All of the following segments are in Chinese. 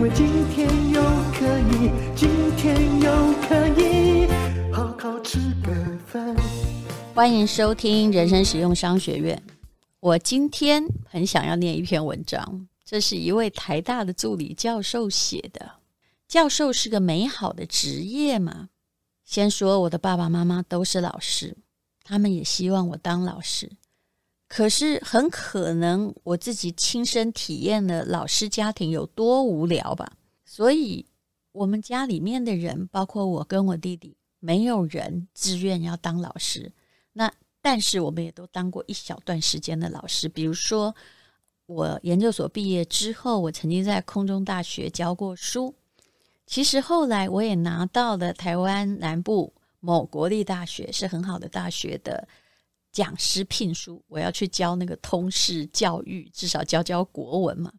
因为今天又可以，今天又可以好好吃个饭。欢迎收听人生实用商学院。我今天很想要念一篇文章，这是一位台大的助理教授写的。教授是个美好的职业吗？先说我的爸爸妈妈都是老师，他们也希望我当老师。可是很可能我自己亲身体验了老师家庭有多无聊吧。所以，我们家里面的人，包括我跟我弟弟，没有人自愿要当老师。那但是我们也都当过一小段时间的老师。比如说，我研究所毕业之后，我曾经在空中大学教过书。其实后来我也拿到了台湾南部某国立大学，是很好的大学的讲师聘书，我要去教那个通识教育，至少教教国文嘛。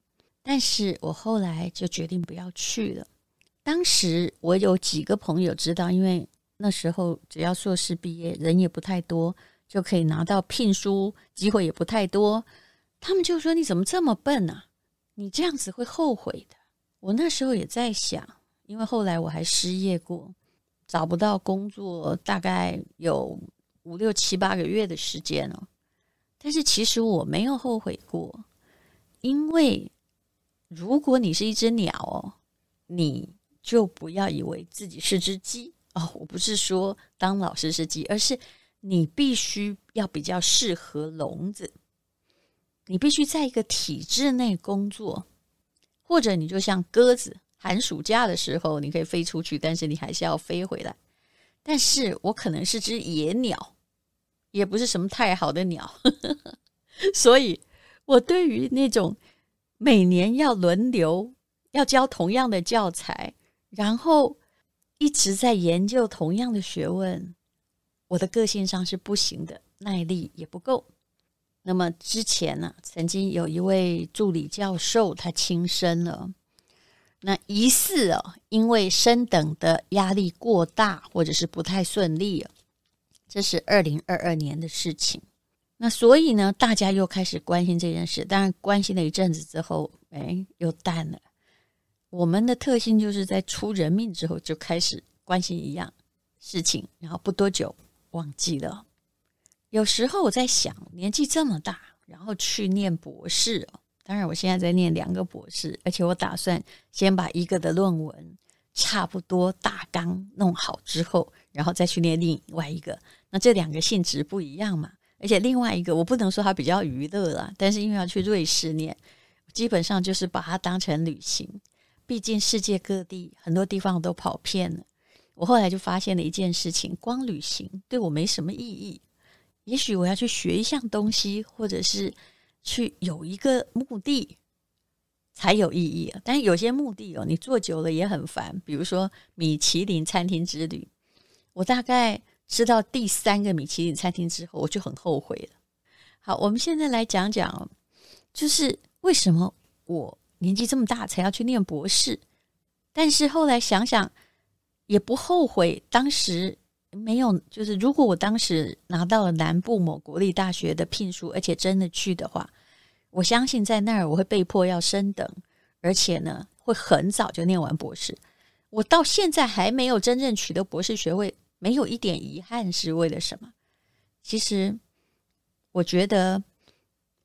但是我后来就决定不要去了。当时我有几个朋友知道，因为那时候只要硕士毕业，人也不太多，就可以拿到聘书，机会也不太多。他们就说：“你怎么这么笨啊？你这样子会后悔的。”我那时候也在想。因为后来我还失业过，找不到工作，大概有五六七八个月的时间了。但是其实我没有后悔过，因为如果你是一只鸟哦，你就不要以为自己是只鸡哦。我不是说当老师是鸡，而是你必须要比较适合笼子，你必须在一个体制内工作，或者你就像鸽子。寒暑假的时候，你可以飞出去，但是你还是要飞回来。但是我可能是只野鸟，也不是什么太好的鸟，所以我对于那种每年要轮流要教同样的教材，然后一直在研究同样的学问，我的个性上是不行的，耐力也不够。那么之前呢、曾经有一位助理教授，他轻生了。那疑似哦，因为升等的压力过大，或者是不太顺利，这是二零二二年的事情。那所以呢，大家又开始关心这件事。当然，关心了一阵子之后，哎，又淡了。我们的特性就是在出人命之后就开始关心一样事情，然后不多久忘记了。有时候我在想，年纪这么大，然后去念博士哦。当然，我现在在念两个博士，而且我打算先把一个的论文差不多大纲弄好之后，然后再去念另外一个。那这两个性质不一样嘛，而且另外一个我不能说它比较娱乐了，但是因为要去瑞士念，基本上就是把它当成旅行。毕竟世界各地很多地方都跑遍了。我后来就发现了一件事情：光旅行对我没什么意义。也许我要去学一项东西，或者是。去有一个目的才有意义啊！但是有些目的哦，你做久了也很烦。比如说米其林餐厅之旅，我大概吃到第三个米其林餐厅之后，我就很后悔了。好，我们现在来讲讲，就是为什么我年纪这么大才要去念博士，但是后来想想也不后悔，当时。没有，就是如果我当时拿到了南部某国立大学的聘书，而且真的去的话，我相信在那儿我会被迫要升等，而且呢会很早就念完博士。我到现在还没有真正取得博士学位，没有一点遗憾，是为了什么？其实我觉得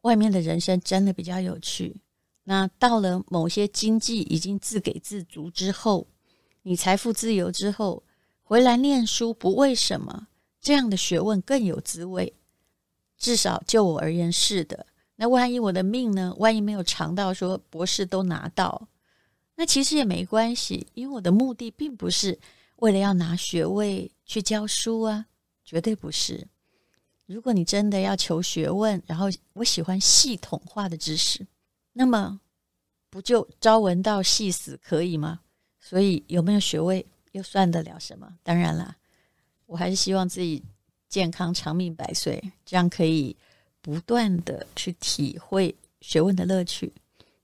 外面的人生真的比较有趣。那到了某些经济已经自给自足之后，你财富自由之后。回来念书不为什么，这样的学问更有滋味。至少就我而言是的。那万一我的命呢？万一没有尝到说博士都拿到，那其实也没关系，因为我的目的并不是为了要拿学位去教书啊，绝对不是。如果你真的要求学问，然后我喜欢系统化的知识，那么不就朝闻道，夕死可以吗？所以有没有学位又算得了什么？当然了，我还是希望自己健康长命百岁，这样可以不断的去体会学问的乐趣。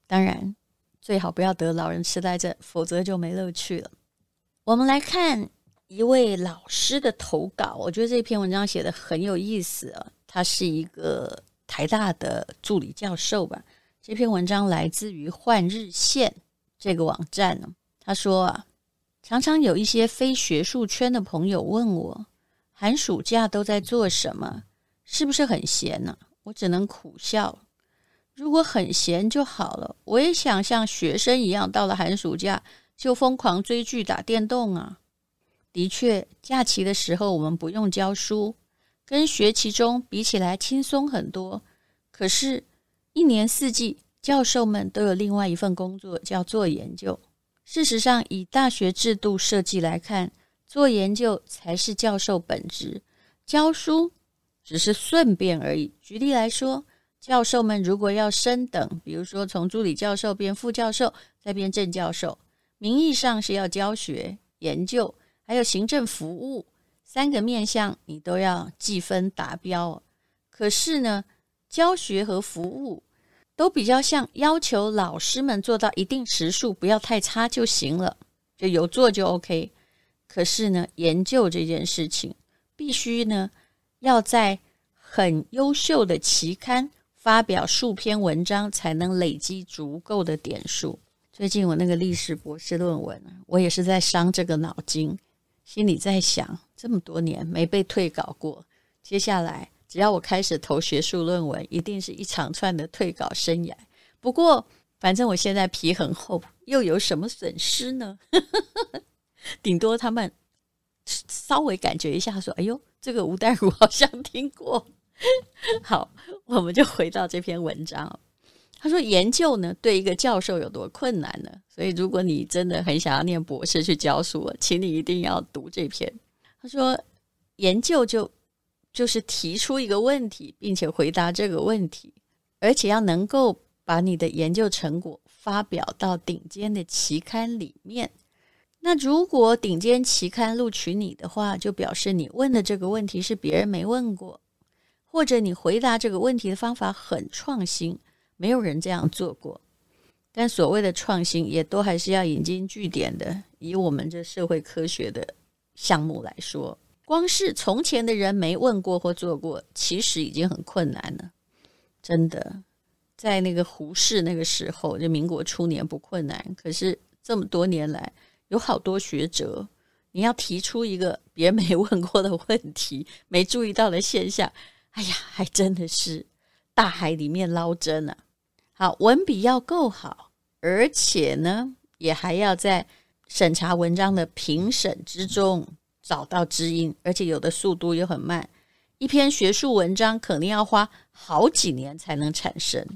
当然，最好不要得老人痴呆症，否则就没乐趣了。我们来看一位老师的投稿，我觉得这篇文章写得很有意思啊。他是一个台大的助理教授吧。这篇文章来自于换日线这个网站呢。他说啊，常常有一些非学术圈的朋友问我，寒暑假都在做什么？是不是很闲呢？我只能苦笑。如果很闲就好了，我也想像学生一样，到了寒暑假就疯狂追剧、打电动啊。的确，假期的时候我们不用教书。跟学期中比起来轻松很多，可是，一年四季，教授们都有另外一份工作，叫做研究。事实上，以大学制度设计来看，做研究才是教授本职，教书只是顺便而已。举例来说，教授们如果要升等，比如说从助理教授变副教授，再变正教授，名义上是要教学、研究，还有行政服务。三个面向你都要计分达标，可是呢，教学和服务都比较像要求老师们做到一定时数，不要太差就行了，就有做就 OK。可是呢，研究这件事情必须呢要在很优秀的期刊发表数篇文章，才能累积足够的点数。最近我那个历史博士论文，我也是在伤这个脑筋。心里在想，这么多年没被退稿过，接下来只要我开始投学术论文，一定是一长串的退稿生涯。不过，反正我现在皮很厚，又有什么损失呢？顶多他们稍微感觉一下，说：“哎呦，这个吴淡如好像听过。”好，我们就回到这篇文章。他说：“研究呢，对一个教授有多困难呢？所以，如果你真的很想要念博士去教书，请你一定要读这篇。”他说：“研究就就是提出一个问题，并且回答这个问题，而且要能够把你的研究成果发表到顶尖的期刊里面。那如果顶尖期刊录取你的话，就表示你问的这个问题是别人没问过，或者你回答这个问题的方法很创新。”没有人这样做过，但所谓的创新也都还是要引经据典的。以我们这社会科学的项目来说，光是从前的人没问过或做过，其实已经很困难了。真的，在那个胡适那个时候，就民国初年不困难，可是这么多年来，有好多学者，你要提出一个别没问过的问题、没注意到的现象，哎呀，还真的是大海里面捞针、啊。好，文笔要够好，而且呢，也还要在审查文章的评审之中找到知音，而且有的速度又很慢。一篇学术文章肯定要花好几年才能产生，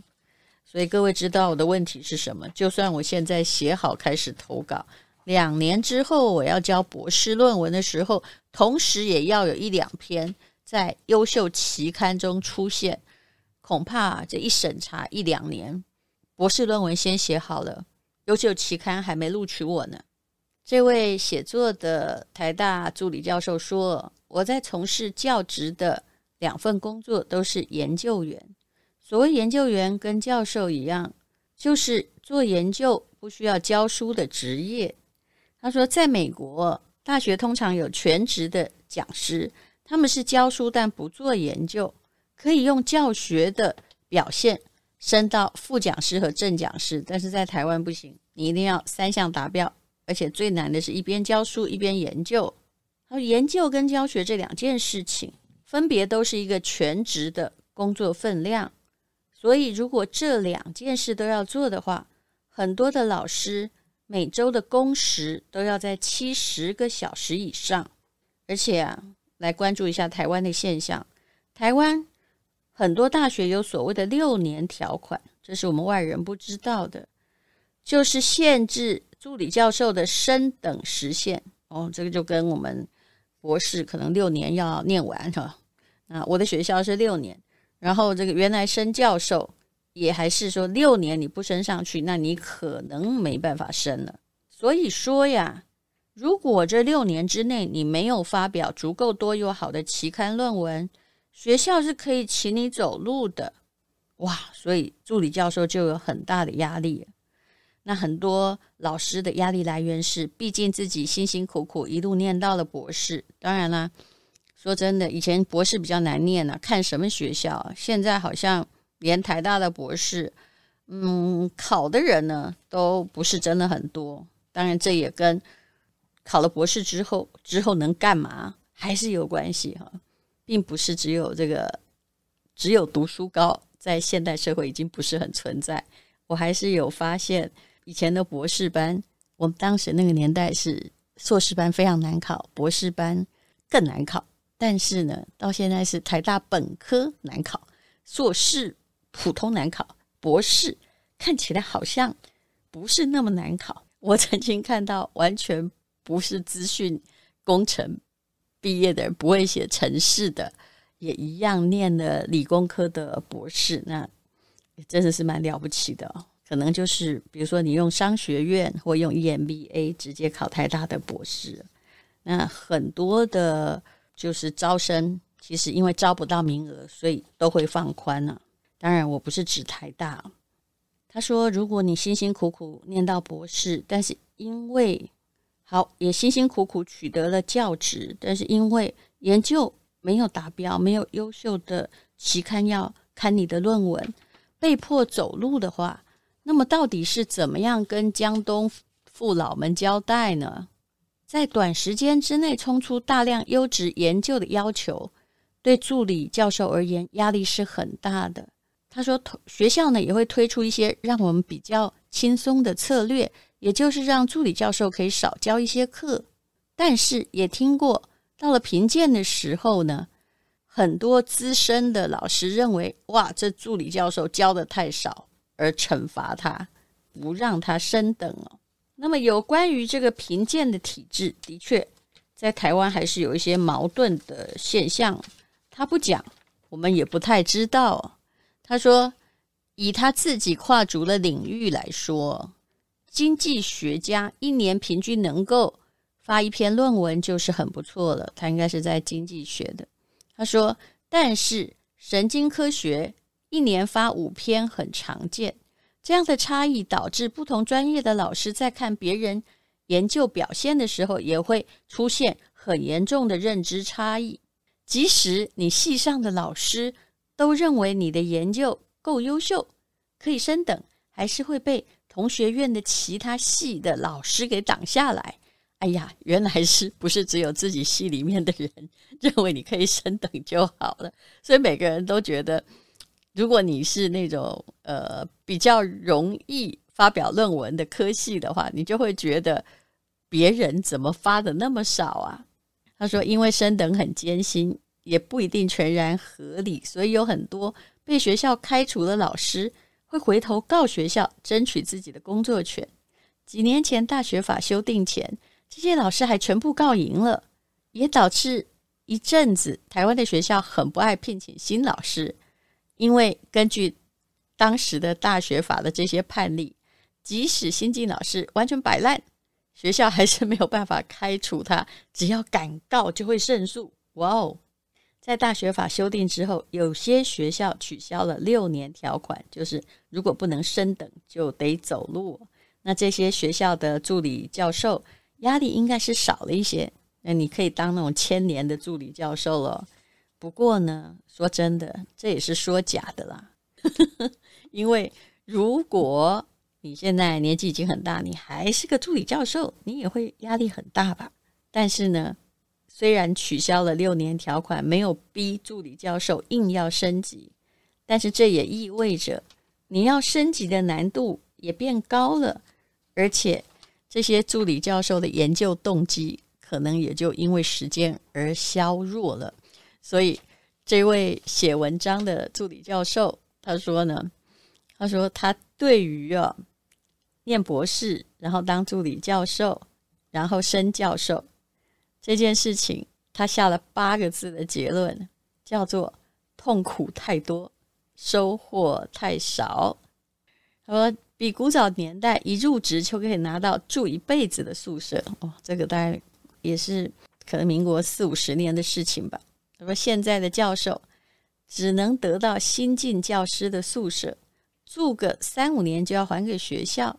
所以各位知道我的问题是什么？就算我现在写好开始投稿，两年之后我要交博士论文的时候，同时也要有一两篇在优秀期刊中出现。恐怕这一审查一两年，博士论文先写好了，优秀期刊还没录取我呢。这位写作的台大助理教授说：“我在从事教职的两份工作都是研究员。所谓研究员跟教授一样，就是做研究不需要教书的职业。”他说：“在美国，大学通常有全职的讲师，他们是教书但不做研究。”可以用教学的表现升到副讲师和正讲师，但是在台湾不行，你一定要三项达标，而且最难的是一边教书一边研究。而研究跟教学这两件事情，分别都是一个全职的工作分量，所以如果这两件事都要做的话，很多的老师每周的工时都要在七十个小时以上。而且啊，来关注一下台湾的现象，台湾。很多大学有所谓的六年条款，这是我们外人不知道的，就是限制助理教授的升等时限。哦，这个就跟我们博士可能六年要念完哈。啊，我的学校是六年，然后这个原来升教授也还是说六年你不升上去，那你可能没办法升了。所以说呀，如果这六年之内你没有发表足够多又好的期刊论文，学校是可以请你走路的。哇，所以助理教授就有很大的压力。那很多老师的压力来源是，毕竟自己辛辛苦苦一路念到了博士。当然啦，说真的，以前博士比较难念呢、看什么学校。现在好像连台大的博士，嗯，考的人呢都不是真的很多。当然，这也跟考了博士之后之后能干嘛还是有关系哈，并不是只有这个只有读书高。在现代社会已经不是很存在，我还是有发现以前的博士班，我们当时那个年代是硕士班非常难考，博士班更难考。但是呢，到现在是台大本科难考，硕士普通难考，博士看起来好像不是那么难考。我曾经看到完全不是资讯工程毕业的人，不会写程式的。也一样念了理工科的博士，那真的是蛮了不起的哦。可能就是比如说你用商学院或用 EMBA 直接考台大的博士，那很多的就是招生，其实因为招不到名额，所以都会放宽了。当然，我不是指台大。他说，如果你辛辛苦苦念到博士，但是因为好也辛辛苦苦取得了教职，但是因为研究。没有达标，没有优秀的期刊要看你的论文，被迫走路的话，那么到底是怎么样跟江东父老们交代呢？在短时间之内冲出大量优质研究的要求，对助理教授而言压力是很大的。他说，学校呢也会推出一些让我们比较轻松的策略，也就是让助理教授可以少教一些课，但是也听过。到了评鉴的时候呢，很多资深的老师认为，哇，这助理教授教的太少，而惩罚他，不让他升等哦。那么有关于这个评鉴的体制，的确在台湾还是有一些矛盾的现象。他不讲，我们也不太知道。他说，以他自己跨足的领域来说，经济学家一年平均能够。发一篇论文就是很不错了，他应该是在经济学的。他说，但是神经科学一年发五篇很常见，这样的差异导致不同专业的老师在看别人研究表现的时候，也会出现很严重的认知差异。即使你系上的老师都认为你的研究够优秀，可以升等，还是会被同学院的其他系的老师给挡下来。哎呀，原来是不是只有自己系里面的人认为你可以升等就好了？所以每个人都觉得，如果你是那种呃比较容易发表论文的科系的话，你就会觉得别人怎么发的那么少啊？他说，因为升等很艰辛，也不一定全然合理，所以有很多被学校开除的老师会回头告学校，争取自己的工作权。几年前大学法修订前。这些老师还全部告赢了，也导致一阵子台湾的学校很不爱聘请新老师，因为根据当时的大学法的这些判例，即使新进老师完全摆烂，学校还是没有办法开除他，只要敢告就会胜诉。哇哦！在大学法修订之后，有些学校取消了六年条款，就是如果不能升等就得走路。那这些学校的助理教授。压力应该是少了一些，那你可以当那种千年的助理教授了。不过呢，说真的，这也是说假的啦。因为如果你现在年纪已经很大，你还是个助理教授，你也会压力很大吧？但是呢，虽然取消了六年条款，没有逼助理教授硬要升级，但是这也意味着你要升级的难度也变高了，而且。这些助理教授的研究动机可能也就因为时间而削弱了，所以这位写文章的助理教授他说呢，他说他对于啊念博士，然后当助理教授，然后升教授这件事情，他下了八个字的结论，叫做痛苦太多，收获太少。他说，比古早年代一入职就可以拿到住一辈子的宿舍哦，这个大概也是可能民国四五十年的事情吧。他说，现在的教授只能得到新进教师的宿舍，住个三五年就要还给学校，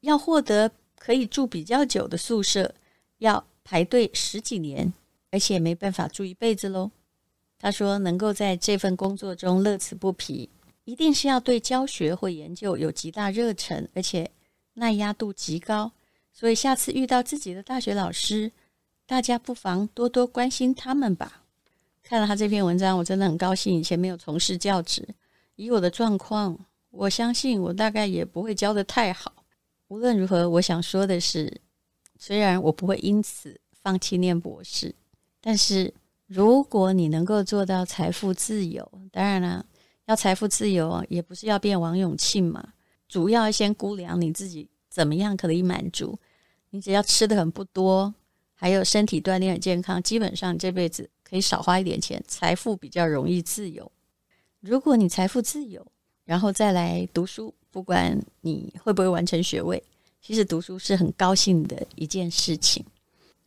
要获得可以住比较久的宿舍，要排队十几年，而且没办法住一辈子喽。他说，能够在这份工作中乐此不疲。一定是要对教学或研究有极大热忱，而且耐压度极高。所以下次遇到自己的大学老师，大家不妨多多关心他们吧。看了他这篇文章，我真的很高兴。以前没有从事教职，以我的状况，我相信我大概也不会教得太好。无论如何，我想说的是，虽然我不会因此放弃念博士，但是如果你能够做到财富自由，当然了。要财富自由，也不是要变王永庆嘛。主要先估量你自己怎么样可以满足。你只要吃的很不多，还有身体锻炼很健康，基本上这辈子可以少花一点钱，财富比较容易自由。如果你财富自由，然后再来读书，不管你会不会完成学位，其实读书是很高兴的一件事情。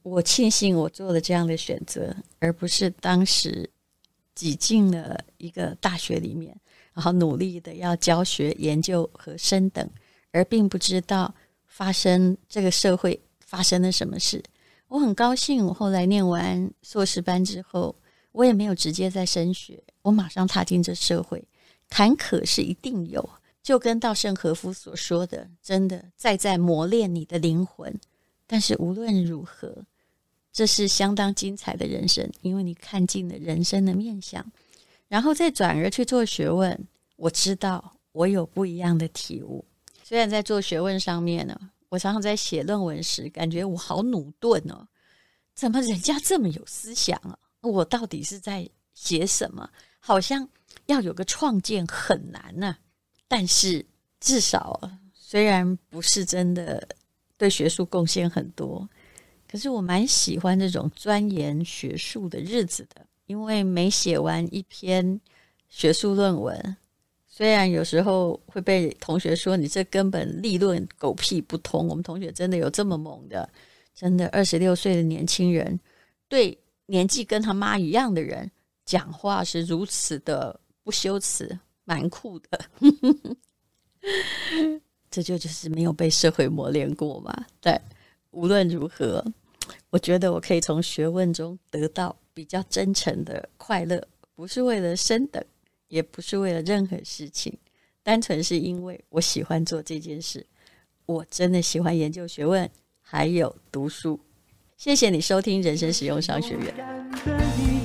我庆幸我做了这样的选择，而不是当时。挤进了一个大学里面，然后努力的要教学、研究和升等，而并不知道发生这个社会发生了什么事。我很高兴，我后来念完硕士班之后，我也没有直接在升学，我马上踏进这社会。坎坷是一定有，就跟稻盛和夫所说的，真的在在磨练你的灵魂。但是无论如何。这是相当精彩的人生，因为你看尽了人生的面相，然后再转而去做学问。我知道我有不一样的体悟。虽然在做学问上面呢，我常常在写论文时，感觉我好駑钝哦，怎么人家这么有思想啊？我到底是在写什么？好像要有个创建很难呢。但是至少，虽然不是真的对学术贡献很多。可是我蛮喜欢这种钻研学术的日子的，因为每写完一篇学术论文，虽然有时候会被同学说你这根本立论狗屁不通。我们同学真的有这么猛的，真的二十六岁的年轻人，对年纪跟他妈一样的人讲话是如此的不羞耻，蛮酷的。这就就是没有被社会磨练过嘛。对，无论如何。我觉得我可以从学问中得到比较真诚的快乐，不是为了升等，也不是为了任何事情，单纯是因为我喜欢做这件事。我真的喜欢研究学问，还有读书。谢谢你收听人生使用商学院。